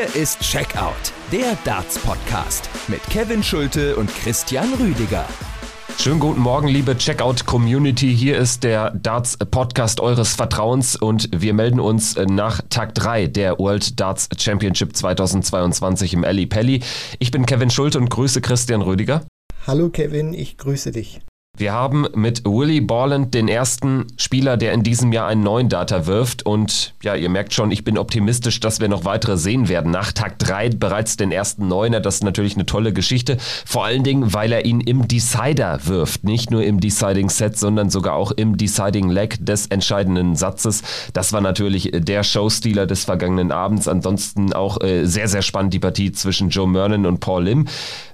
Hier ist Checkout, der Darts-Podcast mit Kevin Schulte und Christian Rüdiger. Schönen guten Morgen, liebe Checkout-Community. Hier ist der Darts-Podcast eures Vertrauens und wir melden uns nach Tag 3 der World Darts Championship 2022 im Ali Pelli. Ich bin Kevin Schulte und grüße Christian Rüdiger. Hallo Kevin, ich grüße dich. Wir haben mit Willie Borland den ersten Spieler, der in diesem Jahr einen neuen Data wirft. Und ja, ihr merkt schon, ich bin optimistisch, dass wir noch weitere sehen werden. Nach Tag 3 bereits den ersten Neuner. Das ist natürlich eine tolle Geschichte. Vor allen Dingen, weil er ihn im Decider wirft. Nicht nur im Deciding Set, sondern sogar auch im Deciding Leg des entscheidenden Satzes. Das war natürlich der Showstealer des vergangenen Abends. Ansonsten auch äh, sehr, sehr spannend die Partie zwischen Joe Mernon und Paul Lim.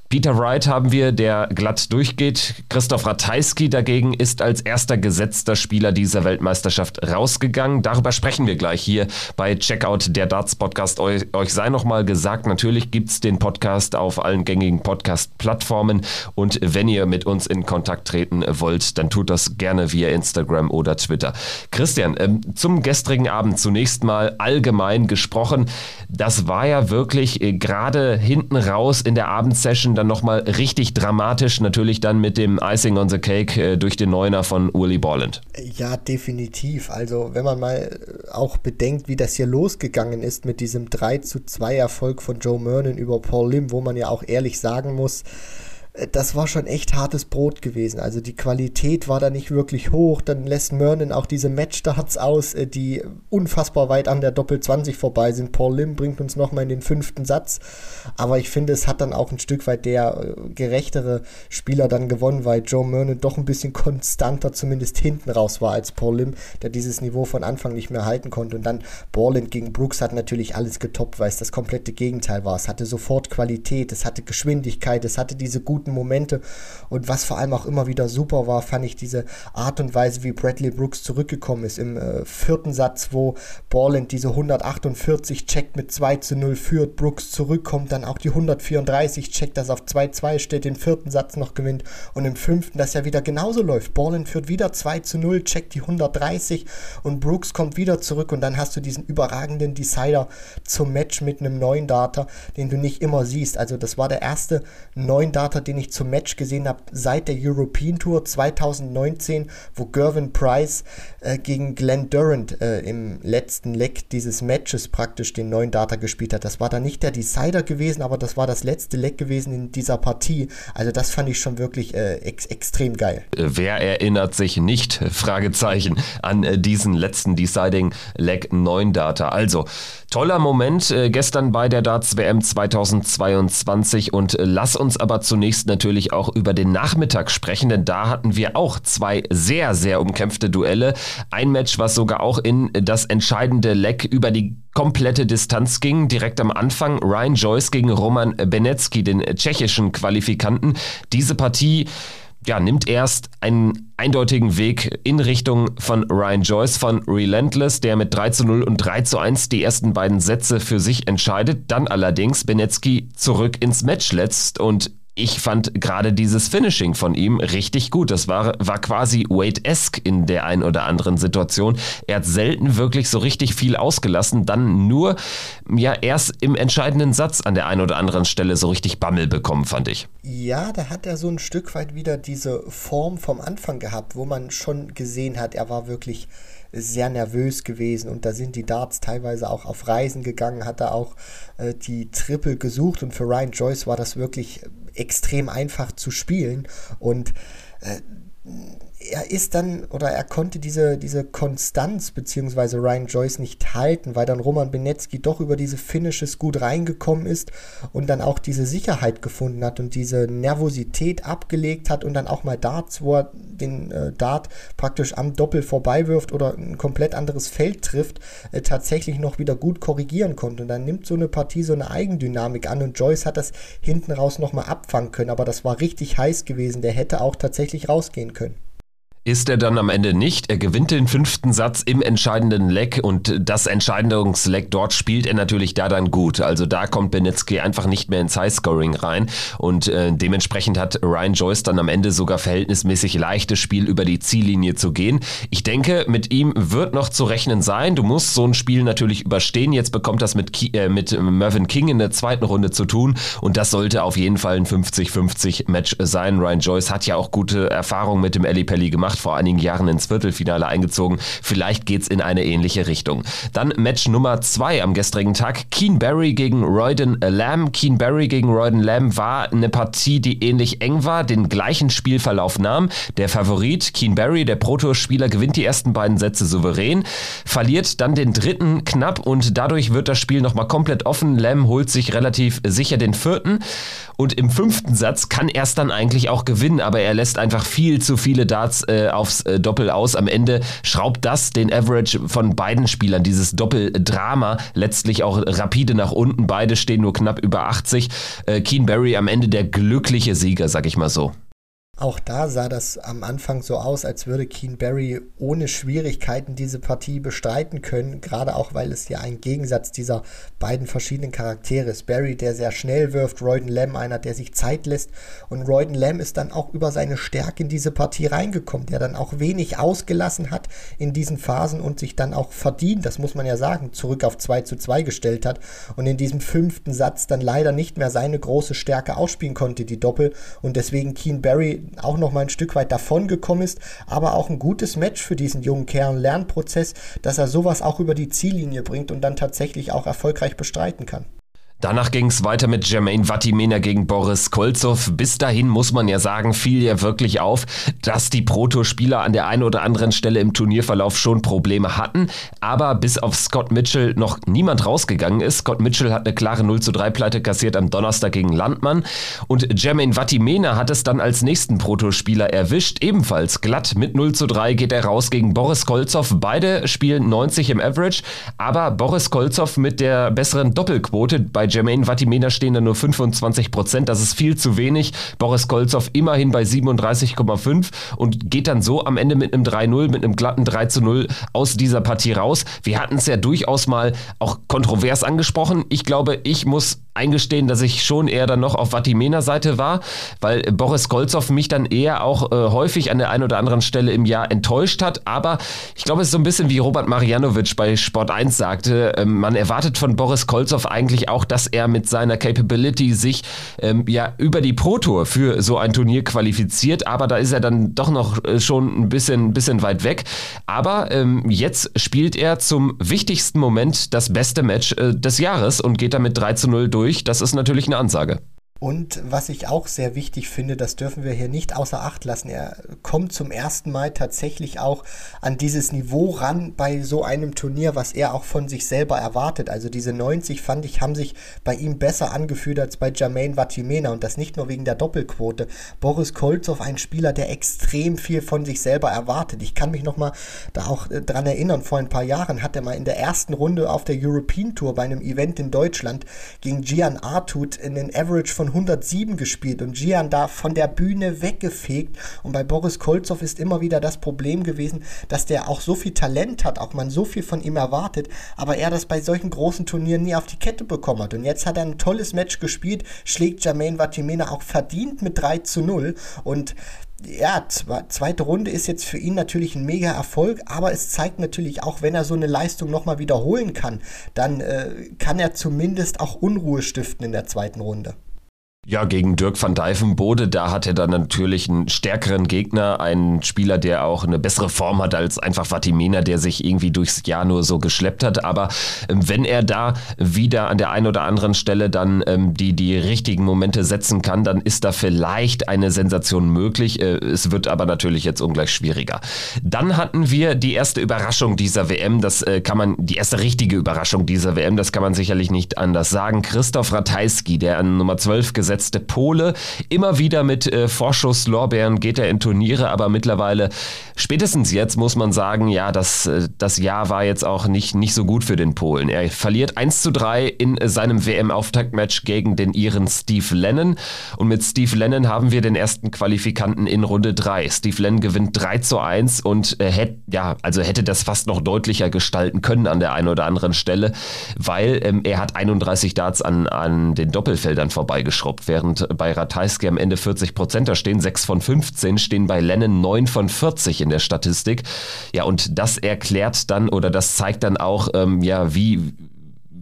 Peter Wright haben wir, der glatt durchgeht. Christoph Ratajski dagegen ist als erster gesetzter Spieler dieser Weltmeisterschaft rausgegangen. Darüber sprechen wir gleich hier bei Checkout der Darts Podcast. Euch, euch sei nochmal gesagt, natürlich gibt es den Podcast auf allen gängigen Podcast-Plattformen. Und wenn ihr mit uns in Kontakt treten wollt, dann tut das gerne via Instagram oder Twitter. Christian, ähm, zum gestrigen Abend zunächst mal allgemein gesprochen. Das war ja wirklich äh, gerade hinten raus in der Abendsession dann nochmal richtig dramatisch, natürlich dann mit dem Icing on the Cake äh, durch den Neuner von Willie Borland. Ja, definitiv. Also wenn man mal äh, auch bedenkt, wie das hier losgegangen ist mit diesem 3 zu 2 Erfolg von Joe Mernon über Paul Lim, wo man ja auch ehrlich sagen muss, das war schon echt hartes Brot gewesen. Also die Qualität war da nicht wirklich hoch. Dann lässt Mernon auch diese Matchstarts aus, äh, die unfassbar weit an der Doppel 20 vorbei sind. Paul Lim bringt uns nochmal in den fünften Satz. Aber ich finde, es hat dann auch ein Stück weit der äh, gerechtere Spieler dann gewonnen, weil Joe Mernon doch ein bisschen konstanter zumindest hinten raus war als Paul Lim, der dieses Niveau von Anfang nicht mehr halten konnte. Und dann Borland gegen Brooks hat natürlich alles getoppt, weil es das komplette Gegenteil war. Es hatte sofort Qualität, es hatte Geschwindigkeit, es hatte diese guten guten Momente. Und was vor allem auch immer wieder super war, fand ich diese Art und Weise, wie Bradley Brooks zurückgekommen ist. Im äh, vierten Satz, wo Borland diese 148 checkt mit 2 zu 0 führt, Brooks zurückkommt, dann auch die 134 checkt, das auf 2-2 steht, den vierten Satz noch gewinnt und im fünften, das ja wieder genauso läuft. Borland führt wieder 2 zu 0, checkt die 130 und Brooks kommt wieder zurück und dann hast du diesen überragenden Decider zum Match mit einem neuen Data, den du nicht immer siehst. Also das war der erste neuen Data, den den ich zum Match gesehen habe seit der European Tour 2019, wo Gervin Price äh, gegen Glenn Durant äh, im letzten Leg dieses Matches praktisch den neuen Data gespielt hat. Das war dann nicht der Decider gewesen, aber das war das letzte Leg gewesen in dieser Partie. Also das fand ich schon wirklich äh, ex extrem geil. Wer erinnert sich nicht, Fragezeichen, an äh, diesen letzten Deciding Leg 9 Data? Also, toller Moment äh, gestern bei der Darts WM 2022 und äh, lass uns aber zunächst natürlich auch über den Nachmittag sprechen, denn da hatten wir auch zwei sehr, sehr umkämpfte Duelle. Ein Match, was sogar auch in das entscheidende Leck über die komplette Distanz ging. Direkt am Anfang Ryan Joyce gegen Roman Benecki, den tschechischen Qualifikanten. Diese Partie ja, nimmt erst einen eindeutigen Weg in Richtung von Ryan Joyce von Relentless, der mit 3 zu 0 und 3 zu 1 die ersten beiden Sätze für sich entscheidet. Dann allerdings Benecki zurück ins Match letzt und ich fand gerade dieses Finishing von ihm richtig gut. Das war, war quasi Wade-esque in der ein oder anderen Situation. Er hat selten wirklich so richtig viel ausgelassen, dann nur ja erst im entscheidenden Satz an der einen oder anderen Stelle so richtig Bammel bekommen, fand ich. Ja, da hat er so ein Stück weit wieder diese Form vom Anfang gehabt, wo man schon gesehen hat, er war wirklich sehr nervös gewesen. Und da sind die Darts teilweise auch auf Reisen gegangen, hat er auch äh, die Triple gesucht. Und für Ryan Joyce war das wirklich extrem einfach zu spielen. Und äh, er ist dann oder er konnte diese, diese Konstanz beziehungsweise Ryan Joyce nicht halten, weil dann Roman Benecki doch über diese Finishes gut reingekommen ist und dann auch diese Sicherheit gefunden hat und diese Nervosität abgelegt hat und dann auch mal Darts, wo er den äh, Dart praktisch am Doppel vorbei wirft oder ein komplett anderes Feld trifft, äh, tatsächlich noch wieder gut korrigieren konnte. Und dann nimmt so eine Partie so eine Eigendynamik an und Joyce hat das hinten raus nochmal abfangen können, aber das war richtig heiß gewesen. Der hätte auch tatsächlich rausgehen können. Ist er dann am Ende nicht. Er gewinnt den fünften Satz im entscheidenden Leck und das Entscheidungsleck dort spielt er natürlich da dann gut. Also da kommt Benetzky einfach nicht mehr ins Highscoring rein und äh, dementsprechend hat Ryan Joyce dann am Ende sogar verhältnismäßig leichtes Spiel über die Ziellinie zu gehen. Ich denke, mit ihm wird noch zu rechnen sein. Du musst so ein Spiel natürlich überstehen. Jetzt bekommt das mit, Ki äh, mit Mervyn King in der zweiten Runde zu tun und das sollte auf jeden Fall ein 50-50 Match sein. Ryan Joyce hat ja auch gute Erfahrungen mit dem Eli Pelli gemacht gemacht, vor einigen Jahren ins Viertelfinale eingezogen. Vielleicht geht's in eine ähnliche Richtung. Dann Match Nummer zwei am gestrigen Tag. Keen Barry gegen Royden Lamb. Keen Barry gegen Royden Lamb war eine Partie, die ähnlich eng war, den gleichen Spielverlauf nahm. Der Favorit Keen Barry, der Protospieler, gewinnt die ersten beiden Sätze souverän, verliert dann den dritten knapp und dadurch wird das Spiel nochmal komplett offen. Lamb holt sich relativ sicher den vierten und im fünften Satz kann er es dann eigentlich auch gewinnen, aber er lässt einfach viel zu viele Darts äh, aufs äh, Doppel aus. Am Ende schraubt das den Average von beiden Spielern, dieses Doppeldrama, letztlich auch rapide nach unten. Beide stehen nur knapp über 80. Äh, Keen Barry am Ende der glückliche Sieger, sag ich mal so. Auch da sah das am Anfang so aus, als würde Keen Barry ohne Schwierigkeiten diese Partie bestreiten können, gerade auch weil es ja ein Gegensatz dieser beiden verschiedenen Charaktere ist. Barry, der sehr schnell wirft, Royden Lamb, einer, der sich Zeit lässt und Royden Lamb ist dann auch über seine Stärke in diese Partie reingekommen, der dann auch wenig ausgelassen hat in diesen Phasen und sich dann auch verdient, das muss man ja sagen, zurück auf 2 zu 2 gestellt hat und in diesem fünften Satz dann leider nicht mehr seine große Stärke ausspielen konnte, die Doppel und deswegen Keen Barry auch noch mal ein Stück weit davon gekommen ist, aber auch ein gutes Match für diesen jungen Kerl, Lernprozess, dass er sowas auch über die Ziellinie bringt und dann tatsächlich auch erfolgreich bestreiten kann. Danach ging es weiter mit Jermaine Vatimena gegen Boris Kolzow. Bis dahin muss man ja sagen, fiel ja wirklich auf, dass die Proto-Spieler an der einen oder anderen Stelle im Turnierverlauf schon Probleme hatten. Aber bis auf Scott Mitchell noch niemand rausgegangen ist. Scott Mitchell hat eine klare 0 zu 3 Pleite kassiert am Donnerstag gegen Landmann. Und Jermaine Vatimena hat es dann als nächsten Proto-Spieler erwischt. Ebenfalls glatt mit 0 zu 3 geht er raus gegen Boris Kolzow. Beide spielen 90 im Average. Aber Boris Kolzow mit der besseren Doppelquote bei bei Jermaine Vatimena stehen da nur 25 Prozent. Das ist viel zu wenig. Boris Kolzow immerhin bei 37,5 und geht dann so am Ende mit einem 3-0, mit einem glatten 3 0 aus dieser Partie raus. Wir hatten es ja durchaus mal auch kontrovers angesprochen. Ich glaube, ich muss eingestehen, dass ich schon eher dann noch auf Vatimena Seite war, weil Boris Kolzow mich dann eher auch äh, häufig an der einen oder anderen Stelle im Jahr enttäuscht hat. Aber ich glaube, es ist so ein bisschen wie Robert Marianovic bei Sport 1 sagte. Ähm, man erwartet von Boris Kolzow eigentlich auch, dass er mit seiner Capability sich ähm, ja über die Pro Tour für so ein Turnier qualifiziert. Aber da ist er dann doch noch äh, schon ein bisschen, bisschen weit weg. Aber ähm, jetzt spielt er zum wichtigsten Moment das beste Match äh, des Jahres und geht damit 3 zu 0 durch durch. Das ist natürlich eine Ansage. Und was ich auch sehr wichtig finde, das dürfen wir hier nicht außer Acht lassen. Er kommt zum ersten Mal tatsächlich auch an dieses Niveau ran bei so einem Turnier, was er auch von sich selber erwartet. Also diese 90 fand ich, haben sich bei ihm besser angefühlt als bei Jermaine Vatimena und das nicht nur wegen der Doppelquote. Boris Kolzow, ein Spieler, der extrem viel von sich selber erwartet. Ich kann mich noch mal da auch äh, dran erinnern, vor ein paar Jahren hat er mal in der ersten Runde auf der European Tour bei einem Event in Deutschland gegen Gian Artut in den Average von von 107 gespielt und Gian da von der Bühne weggefegt. Und bei Boris Kolzow ist immer wieder das Problem gewesen, dass der auch so viel Talent hat, auch man so viel von ihm erwartet, aber er das bei solchen großen Turnieren nie auf die Kette bekommen hat. Und jetzt hat er ein tolles Match gespielt, schlägt Jermaine Vatimena auch verdient mit 3 zu 0. Und ja, zweite Runde ist jetzt für ihn natürlich ein mega Erfolg, aber es zeigt natürlich auch, wenn er so eine Leistung nochmal wiederholen kann, dann äh, kann er zumindest auch Unruhe stiften in der zweiten Runde. Ja, gegen Dirk van Dijvenbode, da hat er dann natürlich einen stärkeren Gegner, einen Spieler, der auch eine bessere Form hat als einfach Vatimena, der sich irgendwie durchs Jahr nur so geschleppt hat. Aber ähm, wenn er da wieder an der einen oder anderen Stelle dann ähm, die, die richtigen Momente setzen kann, dann ist da vielleicht eine Sensation möglich. Äh, es wird aber natürlich jetzt ungleich schwieriger. Dann hatten wir die erste Überraschung dieser WM, das äh, kann man, die erste richtige Überraschung dieser WM, das kann man sicherlich nicht anders sagen. Christoph Ratajski, der an Nummer 12 gesetzt gesetzte Pole. Immer wieder mit äh, Vorschusslorbeeren geht er in Turniere, aber mittlerweile, spätestens jetzt muss man sagen, ja, das, äh, das Jahr war jetzt auch nicht, nicht so gut für den Polen. Er verliert 1 zu 3 in seinem WM-Auftaktmatch gegen den Iren Steve Lennon. Und mit Steve Lennon haben wir den ersten Qualifikanten in Runde 3. Steve Lennon gewinnt 3 zu 1 und äh, hätte, ja, also hätte das fast noch deutlicher gestalten können an der einen oder anderen Stelle, weil ähm, er hat 31 Darts an, an den Doppelfeldern vorbeigeschrubbt, während bei Ratajski am Ende 40 Prozent, da stehen 6 von 15, stehen bei Lennon 9 von 40 in der Statistik. Ja, und das erklärt dann oder das zeigt dann auch, ähm, ja, wie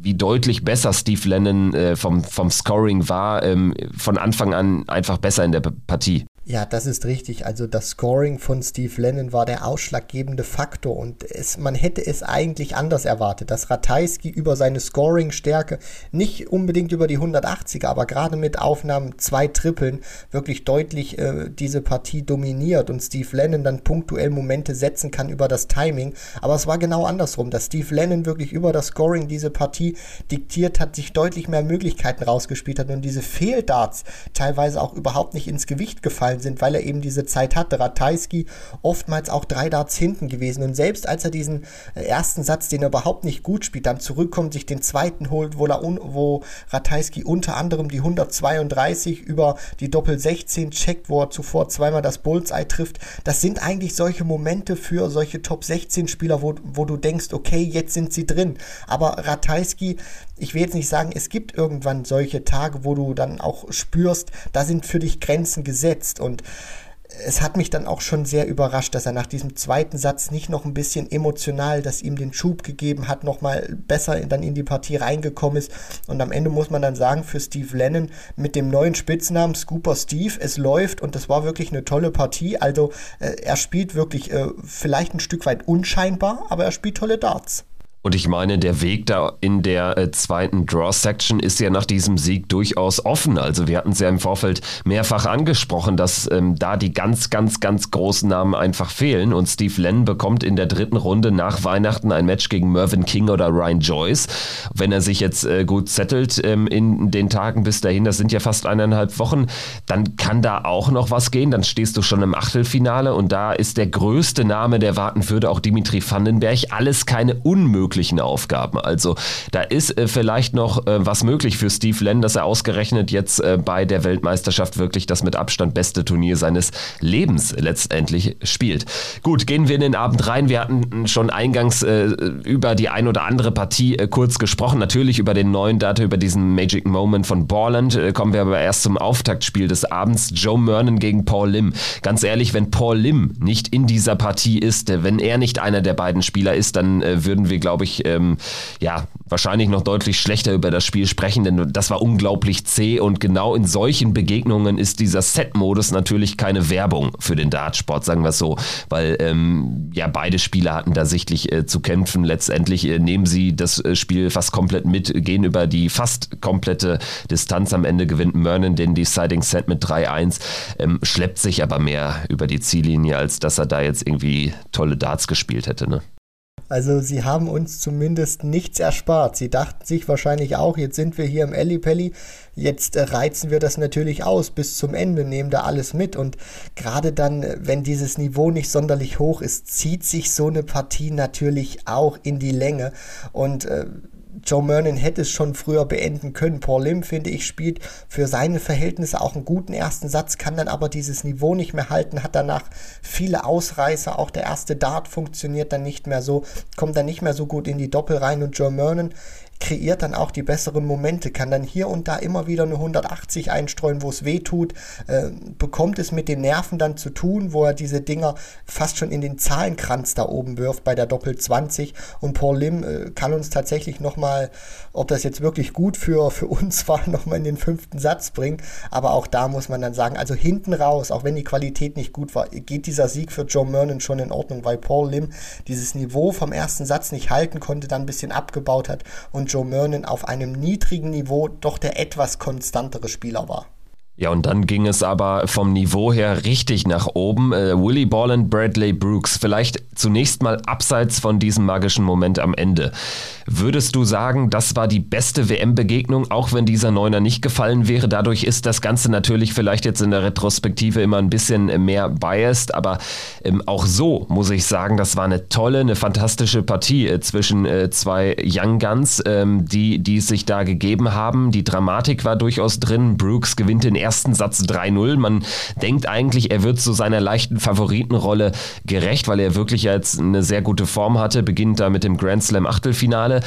wie deutlich besser Steve Lennon äh, vom, vom Scoring war, ähm, von Anfang an einfach besser in der Partie. Ja, das ist richtig. Also das Scoring von Steve Lennon war der ausschlaggebende Faktor und es, man hätte es eigentlich anders erwartet, dass Ratajski über seine Scoring-Stärke nicht unbedingt über die 180er, aber gerade mit Aufnahmen zwei Trippeln wirklich deutlich äh, diese Partie dominiert und Steve Lennon dann punktuell Momente setzen kann über das Timing. Aber es war genau andersrum, dass Steve Lennon wirklich über das Scoring diese Partie diktiert hat, sich deutlich mehr Möglichkeiten rausgespielt hat und diese Fehldarts teilweise auch überhaupt nicht ins Gewicht gefallen gefallen sind, weil er eben diese Zeit hatte. Ratajski oftmals auch drei Darts hinten gewesen. Und selbst als er diesen äh, ersten Satz, den er überhaupt nicht gut spielt, dann zurückkommt, sich den zweiten holt, wo, er wo Ratajski unter anderem die 132 über die Doppel 16 checkt, wo er zuvor zweimal das Bullseye trifft. Das sind eigentlich solche Momente für solche Top 16 Spieler, wo, wo du denkst, okay, jetzt sind sie drin. Aber Ratajski, ich will jetzt nicht sagen, es gibt irgendwann solche Tage, wo du dann auch spürst, da sind für dich Grenzen gesetzt. Und es hat mich dann auch schon sehr überrascht, dass er nach diesem zweiten Satz nicht noch ein bisschen emotional, das ihm den Schub gegeben hat, nochmal besser dann in die Partie reingekommen ist. Und am Ende muss man dann sagen, für Steve Lennon mit dem neuen Spitznamen Scooper Steve, es läuft und das war wirklich eine tolle Partie. Also äh, er spielt wirklich äh, vielleicht ein Stück weit unscheinbar, aber er spielt tolle Darts. Und ich meine, der Weg da in der äh, zweiten Draw-Section ist ja nach diesem Sieg durchaus offen. Also wir hatten es ja im Vorfeld mehrfach angesprochen, dass ähm, da die ganz, ganz, ganz großen Namen einfach fehlen. Und Steve Lennon bekommt in der dritten Runde nach Weihnachten ein Match gegen Mervyn King oder Ryan Joyce. Wenn er sich jetzt äh, gut settelt ähm, in den Tagen bis dahin, das sind ja fast eineinhalb Wochen, dann kann da auch noch was gehen. Dann stehst du schon im Achtelfinale und da ist der größte Name, der warten würde, auch Dimitri Vandenberg. Alles keine Unmöglichkeit möglichen Aufgaben. Also da ist äh, vielleicht noch äh, was möglich für Steve Lenn, dass er ausgerechnet jetzt äh, bei der Weltmeisterschaft wirklich das mit Abstand beste Turnier seines Lebens letztendlich spielt. Gut, gehen wir in den Abend rein. Wir hatten schon eingangs äh, über die ein oder andere Partie äh, kurz gesprochen. Natürlich über den neuen Data, über diesen Magic Moment von Borland. Äh, kommen wir aber erst zum Auftaktspiel des Abends. Joe Mernon gegen Paul Lim. Ganz ehrlich, wenn Paul Lim nicht in dieser Partie ist, wenn er nicht einer der beiden Spieler ist, dann würden wir, glaube ich, ich, ähm, ja, wahrscheinlich noch deutlich schlechter über das Spiel sprechen, denn das war unglaublich zäh und genau in solchen Begegnungen ist dieser Set-Modus natürlich keine Werbung für den Dartsport, sagen wir es so, weil ähm, ja beide Spieler hatten da sichtlich äh, zu kämpfen. Letztendlich äh, nehmen sie das äh, Spiel fast komplett mit, gehen über die fast komplette Distanz. Am Ende gewinnt Mernon den Deciding Set mit 3-1, ähm, schleppt sich aber mehr über die Ziellinie, als dass er da jetzt irgendwie tolle Darts gespielt hätte. Ne? Also sie haben uns zumindest nichts erspart. Sie dachten sich wahrscheinlich auch, jetzt sind wir hier im Ellipelli, jetzt äh, reizen wir das natürlich aus bis zum Ende, nehmen da alles mit. Und gerade dann, wenn dieses Niveau nicht sonderlich hoch ist, zieht sich so eine Partie natürlich auch in die Länge. Und äh, Joe Mernon hätte es schon früher beenden können. Paul Lim, finde ich, spielt für seine Verhältnisse auch einen guten ersten Satz, kann dann aber dieses Niveau nicht mehr halten, hat danach viele Ausreißer. Auch der erste Dart funktioniert dann nicht mehr so, kommt dann nicht mehr so gut in die Doppel rein und Joe Mernon kreiert dann auch die besseren Momente, kann dann hier und da immer wieder eine 180 einstreuen, wo es weh tut, äh, bekommt es mit den Nerven dann zu tun, wo er diese Dinger fast schon in den Zahlenkranz da oben wirft bei der Doppel 20 und Paul Lim äh, kann uns tatsächlich nochmal, ob das jetzt wirklich gut für, für uns war, nochmal in den fünften Satz bringen, aber auch da muss man dann sagen, also hinten raus, auch wenn die Qualität nicht gut war, geht dieser Sieg für Joe Mernon schon in Ordnung, weil Paul Lim dieses Niveau vom ersten Satz nicht halten konnte, dann ein bisschen abgebaut hat und Joe Mernon auf einem niedrigen Niveau doch der etwas konstantere Spieler war. Ja, und dann ging es aber vom Niveau her richtig nach oben. Äh, Willie Borland, Bradley Brooks, vielleicht zunächst mal abseits von diesem magischen Moment am Ende. Würdest du sagen, das war die beste WM-Begegnung, auch wenn dieser Neuner nicht gefallen wäre? Dadurch ist das Ganze natürlich vielleicht jetzt in der Retrospektive immer ein bisschen mehr biased, aber ähm, auch so muss ich sagen, das war eine tolle, eine fantastische Partie äh, zwischen äh, zwei Young Guns, ähm, die, die sich da gegeben haben. Die Dramatik war durchaus drin. Brooks gewinnt den ersten Satz 3-0. Man denkt eigentlich, er wird zu seiner leichten Favoritenrolle gerecht, weil er wirklich jetzt eine sehr gute Form hatte, beginnt da mit dem Grand Slam Achtelfinale.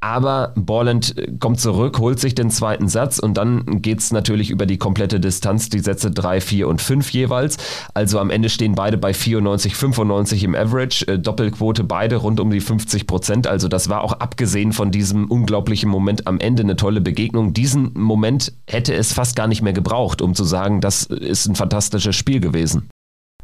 Aber Borland kommt zurück, holt sich den zweiten Satz und dann geht es natürlich über die komplette Distanz, die Sätze 3, 4 und 5 jeweils. Also am Ende stehen beide bei 94, 95 im Average, äh, Doppelquote beide rund um die 50 Prozent. Also das war auch abgesehen von diesem unglaublichen Moment am Ende eine tolle Begegnung. Diesen Moment hätte es fast gar nicht mehr gebraucht, um zu sagen, das ist ein fantastisches Spiel gewesen.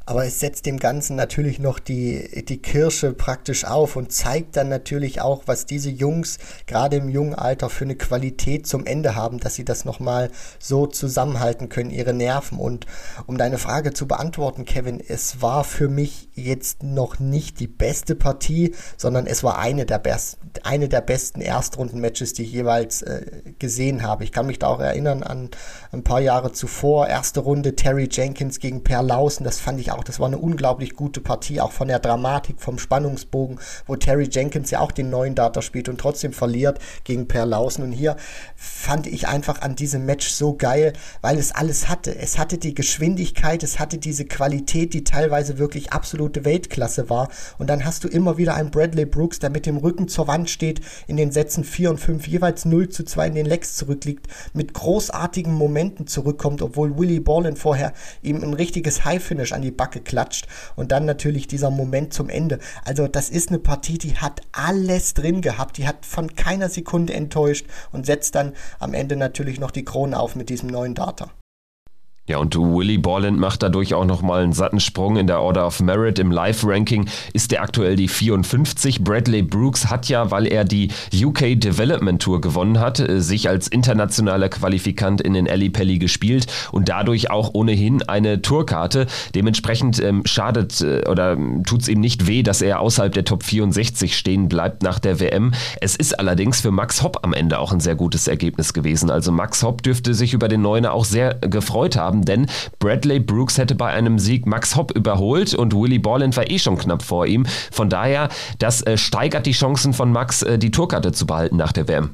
Aber es setzt dem Ganzen natürlich noch die, die Kirsche praktisch auf und zeigt dann natürlich auch, was diese Jungs gerade im jungen Alter für eine Qualität zum Ende haben, dass sie das nochmal so zusammenhalten können, ihre Nerven. Und um deine Frage zu beantworten, Kevin, es war für mich jetzt noch nicht die beste Partie, sondern es war eine der, best, eine der besten Erstrunden-Matches, die ich jeweils äh, gesehen habe. Ich kann mich da auch erinnern an ein paar Jahre zuvor, erste Runde Terry Jenkins gegen Per Lausen, das fand ich auch auch, das war eine unglaublich gute Partie, auch von der Dramatik, vom Spannungsbogen, wo Terry Jenkins ja auch den neuen Data spielt und trotzdem verliert gegen Per Lausen. Und hier fand ich einfach an diesem Match so geil, weil es alles hatte. Es hatte die Geschwindigkeit, es hatte diese Qualität, die teilweise wirklich absolute Weltklasse war. Und dann hast du immer wieder einen Bradley Brooks, der mit dem Rücken zur Wand steht, in den Sätzen 4 und 5 jeweils 0 zu 2 in den Lecks zurückliegt, mit großartigen Momenten zurückkommt, obwohl Willie Ballin vorher ihm ein richtiges High-Finish an die Backe Backe klatscht und dann natürlich dieser Moment zum Ende. Also das ist eine Partie, die hat alles drin gehabt, die hat von keiner Sekunde enttäuscht und setzt dann am Ende natürlich noch die Krone auf mit diesem neuen Data. Ja, und Willie Borland macht dadurch auch nochmal einen satten Sprung in der Order of Merit. Im Live-Ranking ist er aktuell die 54. Bradley Brooks hat ja, weil er die UK Development Tour gewonnen hat, äh, sich als internationaler Qualifikant in den Ali Pelli gespielt und dadurch auch ohnehin eine Tourkarte. Dementsprechend ähm, schadet äh, oder tut es ihm nicht weh, dass er außerhalb der Top 64 stehen bleibt nach der WM. Es ist allerdings für Max Hopp am Ende auch ein sehr gutes Ergebnis gewesen. Also Max Hopp dürfte sich über den Neuner auch sehr gefreut haben haben, denn Bradley Brooks hätte bei einem Sieg Max Hopp überholt und Willie Borland war eh schon knapp vor ihm. Von daher, das äh, steigert die Chancen von Max, äh, die Tourkarte zu behalten nach der WM.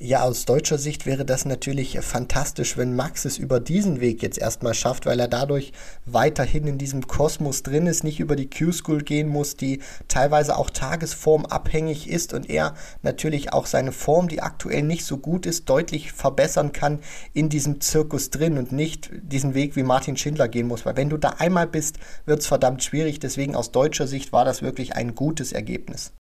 Ja, aus deutscher Sicht wäre das natürlich fantastisch, wenn Max es über diesen Weg jetzt erstmal schafft, weil er dadurch weiterhin in diesem Kosmos drin ist, nicht über die Q-School gehen muss, die teilweise auch tagesformabhängig ist und er natürlich auch seine Form, die aktuell nicht so gut ist, deutlich verbessern kann in diesem Zirkus drin und nicht diesen Weg wie Martin Schindler gehen muss. Weil wenn du da einmal bist, wird es verdammt schwierig. Deswegen aus deutscher Sicht war das wirklich ein gutes Ergebnis.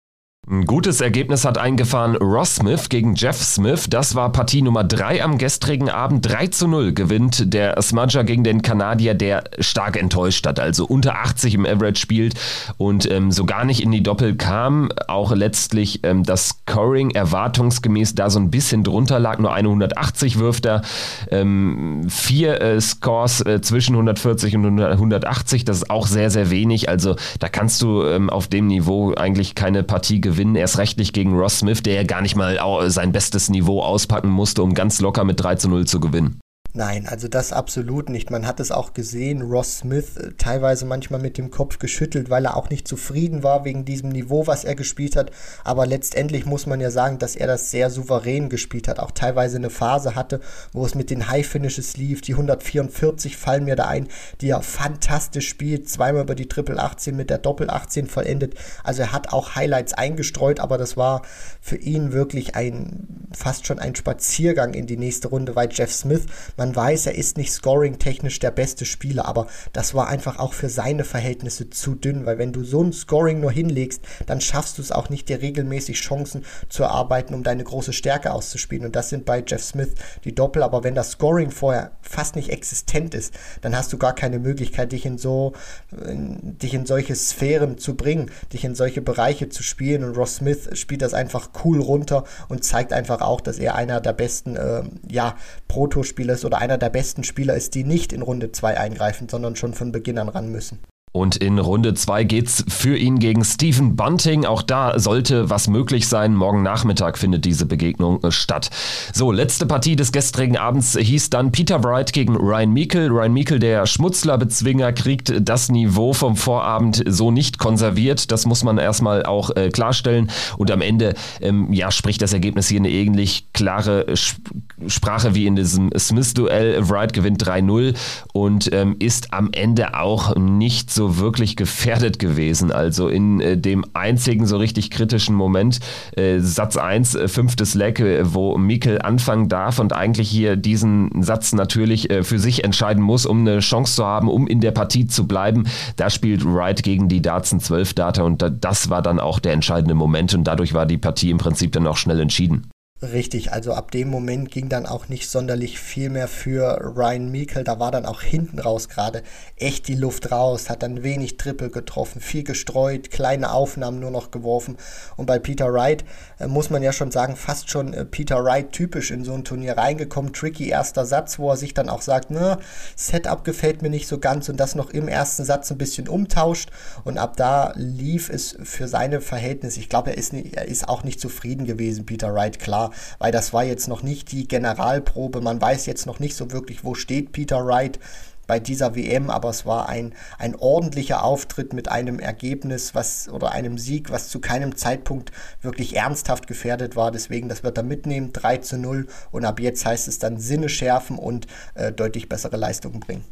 Ein gutes Ergebnis hat eingefahren Ross Smith gegen Jeff Smith. Das war Partie Nummer 3 am gestrigen Abend. 3 zu 0 gewinnt der Smudger gegen den Kanadier, der stark enttäuscht hat, also unter 80 im Average spielt und ähm, so gar nicht in die Doppel kam. Auch letztlich ähm, das Scoring erwartungsgemäß da so ein bisschen drunter lag. Nur 180 wirft er. Ähm, vier äh, Scores äh, zwischen 140 und 180, das ist auch sehr, sehr wenig. Also da kannst du ähm, auf dem Niveau eigentlich keine Partie gewinnen gewinnen, erst rechtlich gegen Ross Smith, der ja gar nicht mal sein bestes Niveau auspacken musste, um ganz locker mit 3 zu 0 zu gewinnen. Nein, also das absolut nicht. Man hat es auch gesehen, Ross Smith äh, teilweise manchmal mit dem Kopf geschüttelt, weil er auch nicht zufrieden war wegen diesem Niveau, was er gespielt hat. Aber letztendlich muss man ja sagen, dass er das sehr souverän gespielt hat. Auch teilweise eine Phase hatte, wo es mit den High Finishes lief. Die 144 fallen mir da ein, die er fantastisch spielt. Zweimal über die Triple 18 mit der Doppel 18 vollendet. Also er hat auch Highlights eingestreut, aber das war für ihn wirklich ein, fast schon ein Spaziergang in die nächste Runde, weil Jeff Smith, man weiß, er ist nicht scoring-technisch der beste Spieler, aber das war einfach auch für seine Verhältnisse zu dünn, weil wenn du so ein Scoring nur hinlegst, dann schaffst du es auch nicht, dir regelmäßig Chancen zu erarbeiten, um deine große Stärke auszuspielen. Und das sind bei Jeff Smith die Doppel. Aber wenn das Scoring vorher fast nicht existent ist, dann hast du gar keine Möglichkeit, dich in so, dich in solche Sphären zu bringen, dich in solche Bereiche zu spielen. Und Ross Smith spielt das einfach cool runter und zeigt einfach auch, dass er einer der besten, äh, ja, Protospieler ist oder einer der besten Spieler ist, die nicht in Runde 2 eingreifen, sondern schon von Beginn an ran müssen. Und in Runde 2 geht's für ihn gegen Stephen Bunting. Auch da sollte was möglich sein. Morgen Nachmittag findet diese Begegnung äh, statt. So, letzte Partie des gestrigen Abends hieß dann Peter Wright gegen Ryan Meikle. Ryan Meikle, der Schmutzler-Bezwinger, kriegt das Niveau vom Vorabend so nicht konserviert. Das muss man erstmal auch äh, klarstellen. Und am Ende, ähm, ja, spricht das Ergebnis hier eine ähnlich klare Sp Sprache wie in diesem Smith-Duell. Wright gewinnt 3-0 und ähm, ist am Ende auch nicht so so wirklich gefährdet gewesen. Also in äh, dem einzigen so richtig kritischen Moment, äh, Satz 1, äh, fünftes Leck, äh, wo Mikkel anfangen darf und eigentlich hier diesen Satz natürlich äh, für sich entscheiden muss, um eine Chance zu haben, um in der Partie zu bleiben. Da spielt Wright gegen die Dartsen 12 Data und da, das war dann auch der entscheidende Moment und dadurch war die Partie im Prinzip dann auch schnell entschieden. Richtig, also ab dem Moment ging dann auch nicht sonderlich viel mehr für Ryan Meikle. Da war dann auch hinten raus gerade echt die Luft raus, hat dann wenig Triple getroffen, viel gestreut, kleine Aufnahmen nur noch geworfen. Und bei Peter Wright äh, muss man ja schon sagen, fast schon äh, Peter Wright typisch in so ein Turnier reingekommen. Tricky erster Satz, wo er sich dann auch sagt, ne, Setup gefällt mir nicht so ganz und das noch im ersten Satz ein bisschen umtauscht. Und ab da lief es für seine Verhältnisse. Ich glaube, er ist, er ist auch nicht zufrieden gewesen, Peter Wright, klar weil das war jetzt noch nicht die Generalprobe. Man weiß jetzt noch nicht so wirklich, wo steht Peter Wright bei dieser WM, aber es war ein, ein ordentlicher Auftritt mit einem Ergebnis, was oder einem Sieg, was zu keinem Zeitpunkt wirklich ernsthaft gefährdet war. Deswegen, das wird er mitnehmen, 3 zu 0 und ab jetzt heißt es dann Sinne schärfen und äh, deutlich bessere Leistungen bringen.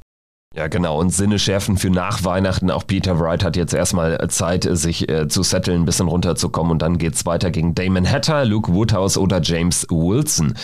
Ja, genau. Und Sinne schärfen für nach Weihnachten. Auch Peter Wright hat jetzt erstmal Zeit, sich äh, zu setteln, ein bisschen runterzukommen. Und dann geht's weiter gegen Damon Hatter, Luke Woodhouse oder James Wilson.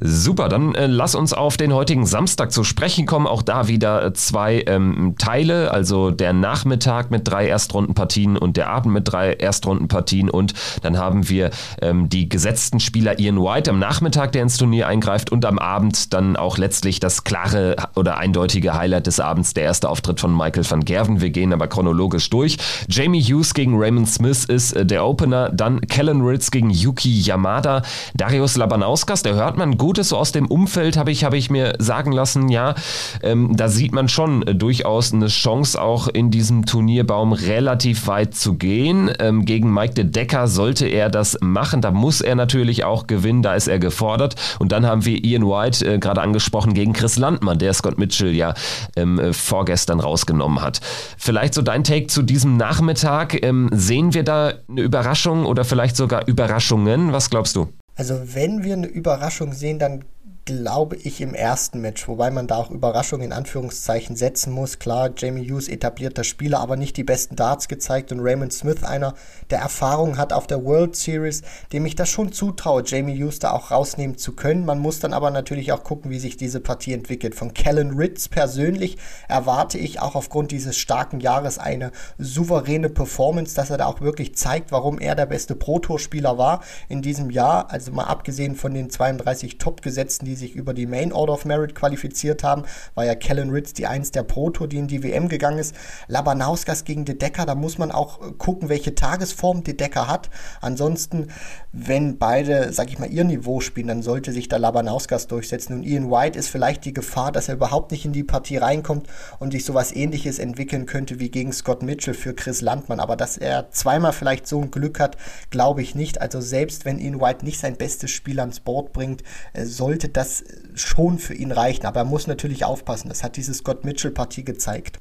Super, dann äh, lass uns auf den heutigen Samstag zu sprechen kommen. Auch da wieder zwei ähm, Teile, also der Nachmittag mit drei Erstrundenpartien und der Abend mit drei Erstrundenpartien. Und dann haben wir ähm, die gesetzten Spieler Ian White am Nachmittag, der ins Turnier eingreift, und am Abend dann auch letztlich das klare oder eindeutige Highlight des Abends, der erste Auftritt von Michael van Gerven. Wir gehen aber chronologisch durch. Jamie Hughes gegen Raymond Smith ist äh, der Opener, dann Kellen Ritz gegen Yuki Yamada, Darius Labanauskas, der hört man Gutes so aus dem Umfeld habe ich, habe ich mir sagen lassen, ja, ähm, da sieht man schon äh, durchaus eine Chance, auch in diesem Turnierbaum relativ weit zu gehen. Ähm, gegen Mike de Decker sollte er das machen. Da muss er natürlich auch gewinnen, da ist er gefordert. Und dann haben wir Ian White äh, gerade angesprochen gegen Chris Landmann, der Scott Mitchell ja ähm, äh, vorgestern rausgenommen hat. Vielleicht so dein Take zu diesem Nachmittag. Ähm, sehen wir da eine Überraschung oder vielleicht sogar Überraschungen? Was glaubst du? Also wenn wir eine Überraschung sehen, dann glaube ich, im ersten Match, wobei man da auch Überraschung in Anführungszeichen setzen muss. Klar, Jamie Hughes etablierter Spieler, aber nicht die besten Darts gezeigt und Raymond Smith einer, der Erfahrung hat auf der World Series, dem ich das schon zutraue, Jamie Hughes da auch rausnehmen zu können. Man muss dann aber natürlich auch gucken, wie sich diese Partie entwickelt. Von Kellen Ritz persönlich erwarte ich auch aufgrund dieses starken Jahres eine souveräne Performance, dass er da auch wirklich zeigt, warum er der beste Pro-Tour-Spieler war in diesem Jahr. Also mal abgesehen von den 32 Top-Gesetzten, die die sich über die Main Order of Merit qualifiziert haben, war ja Kellen Ritz die eins der Pro Tour, die in die WM gegangen ist. Labanauskas gegen De Decker, da muss man auch äh, gucken, welche Tagesform De Decker hat. Ansonsten, wenn beide, sag ich mal, ihr Niveau spielen, dann sollte sich da Labanauskas durchsetzen. Und Ian White ist vielleicht die Gefahr, dass er überhaupt nicht in die Partie reinkommt und sich sowas ähnliches entwickeln könnte wie gegen Scott Mitchell für Chris Landmann. Aber dass er zweimal vielleicht so ein Glück hat, glaube ich nicht. Also selbst wenn Ian White nicht sein bestes Spiel ans Board bringt, äh, sollte das das schon für ihn reichen. Aber er muss natürlich aufpassen. Das hat diese Scott Mitchell-Partie gezeigt.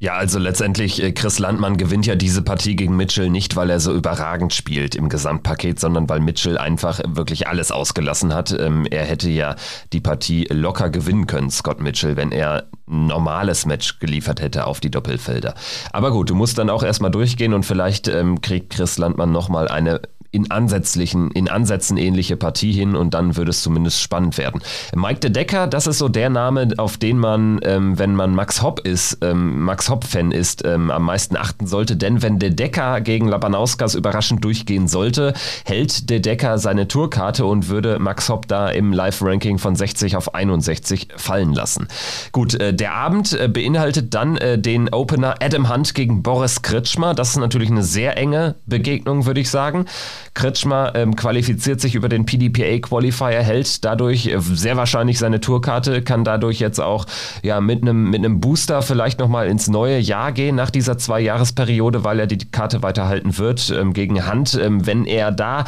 Ja, also letztendlich, äh, Chris Landmann gewinnt ja diese Partie gegen Mitchell nicht, weil er so überragend spielt im Gesamtpaket, sondern weil Mitchell einfach wirklich alles ausgelassen hat. Ähm, er hätte ja die Partie locker gewinnen können, Scott Mitchell, wenn er ein normales Match geliefert hätte auf die Doppelfelder. Aber gut, du musst dann auch erstmal durchgehen und vielleicht ähm, kriegt Chris Landmann nochmal eine in ansätzlichen, in Ansätzen ähnliche Partie hin und dann würde es zumindest spannend werden. Mike de Decker, das ist so der Name, auf den man, ähm, wenn man Max Hopp ist, ähm, Max Hopp-Fan ist, ähm, am meisten achten sollte, denn wenn de Decker gegen Labanauskas überraschend durchgehen sollte, hält de Decker seine Tourkarte und würde Max Hopp da im Live-Ranking von 60 auf 61 fallen lassen. Gut, äh, der Abend äh, beinhaltet dann äh, den Opener Adam Hunt gegen Boris Kritschmer. Das ist natürlich eine sehr enge Begegnung, würde ich sagen. Kretschmer ähm, qualifiziert sich über den PDPA Qualifier, hält dadurch äh, sehr wahrscheinlich seine Tourkarte, kann dadurch jetzt auch ja mit einem mit Booster vielleicht nochmal ins neue Jahr gehen nach dieser zwei Jahresperiode, weil er die Karte weiterhalten wird ähm, gegen Hand. Ähm, wenn er da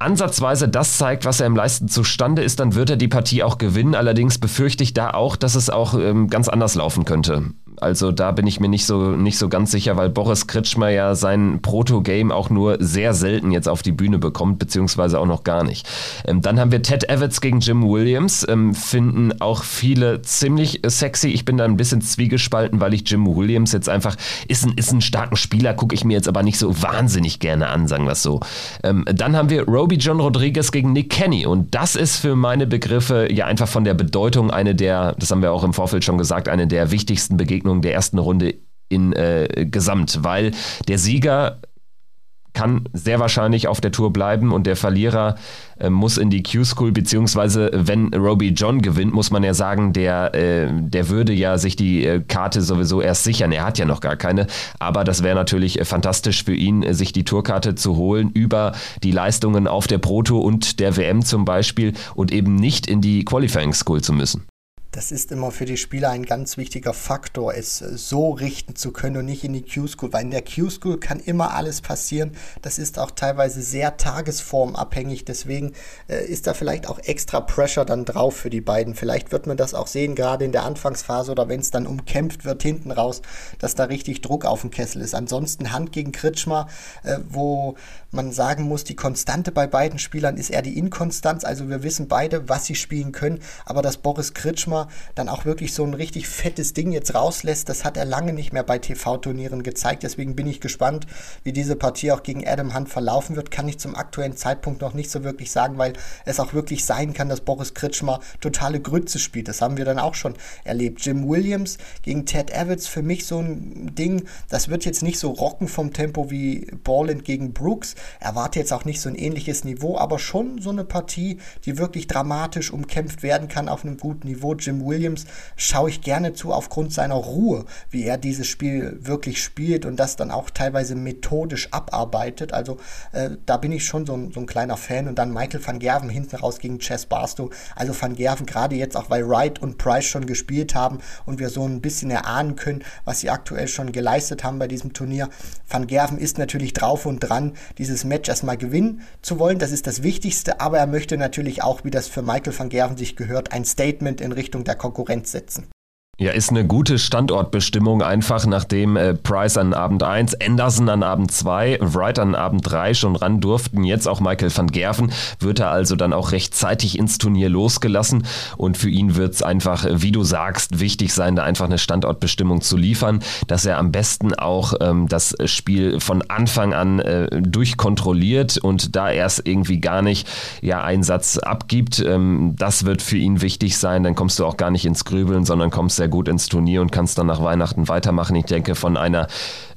ansatzweise das zeigt, was er im Leisten zustande ist, dann wird er die Partie auch gewinnen. Allerdings befürchte ich da auch, dass es auch ähm, ganz anders laufen könnte. Also da bin ich mir nicht so, nicht so ganz sicher, weil Boris Kritschmer ja sein Proto-Game auch nur sehr selten jetzt auf die Bühne bekommt, beziehungsweise auch noch gar nicht. Ähm, dann haben wir Ted Evans gegen Jim Williams. Ähm, finden auch viele ziemlich sexy. Ich bin da ein bisschen zwiegespalten, weil ich Jim Williams jetzt einfach, ist ein, ist ein starken Spieler, gucke ich mir jetzt aber nicht so wahnsinnig gerne an, sagen wir es so. Ähm, dann haben wir Roby John Rodriguez gegen Nick Kenny und das ist für meine Begriffe ja einfach von der Bedeutung eine der, das haben wir auch im Vorfeld schon gesagt, eine der wichtigsten Begegnungen Begegnung der ersten Runde in äh, Gesamt, weil der Sieger kann sehr wahrscheinlich auf der Tour bleiben und der Verlierer äh, muss in die Q-School, beziehungsweise wenn Roby John gewinnt, muss man ja sagen, der, äh, der würde ja sich die äh, Karte sowieso erst sichern. Er hat ja noch gar keine, aber das wäre natürlich äh, fantastisch für ihn, äh, sich die Tourkarte zu holen über die Leistungen auf der Proto und der WM zum Beispiel und eben nicht in die Qualifying School zu müssen das ist immer für die Spieler ein ganz wichtiger Faktor, es so richten zu können und nicht in die Q-School, weil in der Q-School kann immer alles passieren. Das ist auch teilweise sehr tagesformabhängig, deswegen äh, ist da vielleicht auch extra Pressure dann drauf für die beiden. Vielleicht wird man das auch sehen, gerade in der Anfangsphase oder wenn es dann umkämpft wird hinten raus, dass da richtig Druck auf dem Kessel ist. Ansonsten Hand gegen Kritschmer, äh, wo man sagen muss, die Konstante bei beiden Spielern ist eher die Inkonstanz. Also wir wissen beide, was sie spielen können, aber dass Boris Kritschmer dann auch wirklich so ein richtig fettes Ding jetzt rauslässt, das hat er lange nicht mehr bei TV-Turnieren gezeigt. Deswegen bin ich gespannt, wie diese Partie auch gegen Adam Hunt verlaufen wird. Kann ich zum aktuellen Zeitpunkt noch nicht so wirklich sagen, weil es auch wirklich sein kann, dass Boris Kritschmer totale Grütze spielt. Das haben wir dann auch schon erlebt. Jim Williams gegen Ted Evans für mich so ein Ding, das wird jetzt nicht so rocken vom Tempo wie Borland gegen Brooks. Erwarte jetzt auch nicht so ein ähnliches Niveau, aber schon so eine Partie, die wirklich dramatisch umkämpft werden kann auf einem guten Niveau. Jim Jim Williams schaue ich gerne zu aufgrund seiner Ruhe, wie er dieses Spiel wirklich spielt und das dann auch teilweise methodisch abarbeitet. Also äh, da bin ich schon so ein, so ein, kleiner Fan. Und dann Michael van Gerven hinten raus gegen Chess Barstow. Also van Gerven gerade jetzt auch, weil Wright und Price schon gespielt haben und wir so ein bisschen erahnen können, was sie aktuell schon geleistet haben bei diesem Turnier. Van Gerven ist natürlich drauf und dran, dieses Match erstmal gewinnen zu wollen. Das ist das Wichtigste, aber er möchte natürlich auch, wie das für Michael van Gerven sich gehört, ein Statement in Richtung der Konkurrenz setzen. Ja, ist eine gute Standortbestimmung einfach, nachdem äh, Price an Abend 1, Anderson an Abend 2, Wright an Abend 3 schon ran durften, jetzt auch Michael van Gerven, wird er also dann auch rechtzeitig ins Turnier losgelassen. Und für ihn wird es einfach, wie du sagst, wichtig sein, da einfach eine Standortbestimmung zu liefern, dass er am besten auch ähm, das Spiel von Anfang an äh, durchkontrolliert und da erst irgendwie gar nicht ja einen Satz abgibt, ähm, das wird für ihn wichtig sein, dann kommst du auch gar nicht ins Grübeln, sondern kommst sehr gut ins Turnier und kannst dann nach Weihnachten weitermachen. Ich denke, von einer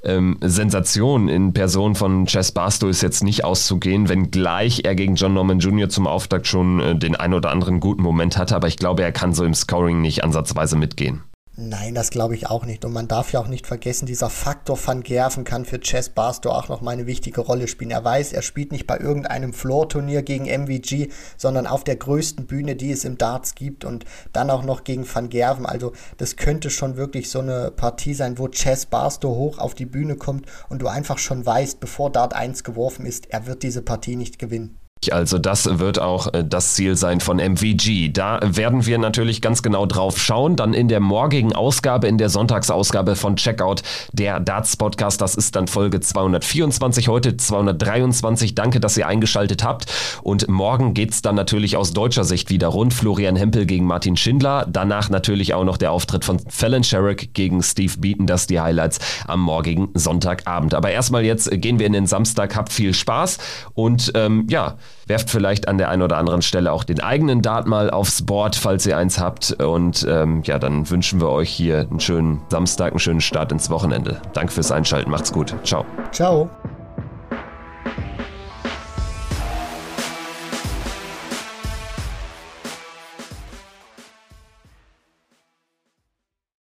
ähm, Sensation in Person von Chess Barstow ist jetzt nicht auszugehen, wenngleich er gegen John Norman Jr. zum Auftakt schon äh, den ein oder anderen guten Moment hatte, aber ich glaube, er kann so im Scoring nicht ansatzweise mitgehen. Nein, das glaube ich auch nicht. Und man darf ja auch nicht vergessen, dieser Faktor Van Gerven kann für Chess Barstow auch noch mal eine wichtige Rolle spielen. Er weiß, er spielt nicht bei irgendeinem Floor-Turnier gegen MVG, sondern auf der größten Bühne, die es im Darts gibt und dann auch noch gegen Van Gerven. Also das könnte schon wirklich so eine Partie sein, wo Chess Barstow hoch auf die Bühne kommt und du einfach schon weißt, bevor Dart 1 geworfen ist, er wird diese Partie nicht gewinnen. Also das wird auch äh, das Ziel sein von MVG. Da werden wir natürlich ganz genau drauf schauen. Dann in der morgigen Ausgabe, in der Sonntagsausgabe von Checkout, der Darts Podcast. Das ist dann Folge 224, heute 223. Danke, dass ihr eingeschaltet habt. Und morgen geht es dann natürlich aus deutscher Sicht wieder rund. Florian Hempel gegen Martin Schindler. Danach natürlich auch noch der Auftritt von Fallon Sherrick gegen Steve Beaton. Das die Highlights am morgigen Sonntagabend. Aber erstmal jetzt gehen wir in den Samstag. Habt viel Spaß und ähm, ja, werft vielleicht an der einen oder anderen Stelle auch den eigenen Dart mal aufs Board, falls ihr eins habt. Und ähm, ja, dann wünschen wir euch hier einen schönen Samstag, einen schönen Start ins Wochenende. Danke fürs Einschalten, macht's gut. Ciao. Ciao.